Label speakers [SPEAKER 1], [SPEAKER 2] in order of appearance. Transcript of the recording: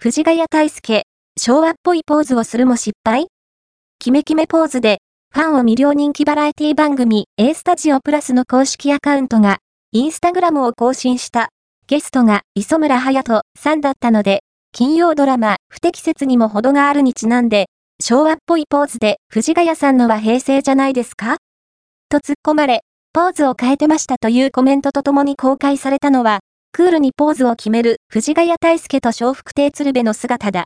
[SPEAKER 1] 藤ヶ谷大輔、昭和っぽいポーズをするも失敗？キメキメポーズで、ファンを魅了人気バラエティ番組 A スタジオプラスの公式アカウントが、インスタグラムを更新した。ゲストが磯村隼人さんだったので、金曜ドラマ不適切にも程があるにちなんで、昭和っぽいポーズで藤ヶ谷さんのは平成じゃないですか？と突っ込まれ、ポーズを変えてましたというコメントとともに公開されたのは、クールにポーズを決める藤ヶ谷大輔と笑福亭鶴瓶の姿だ。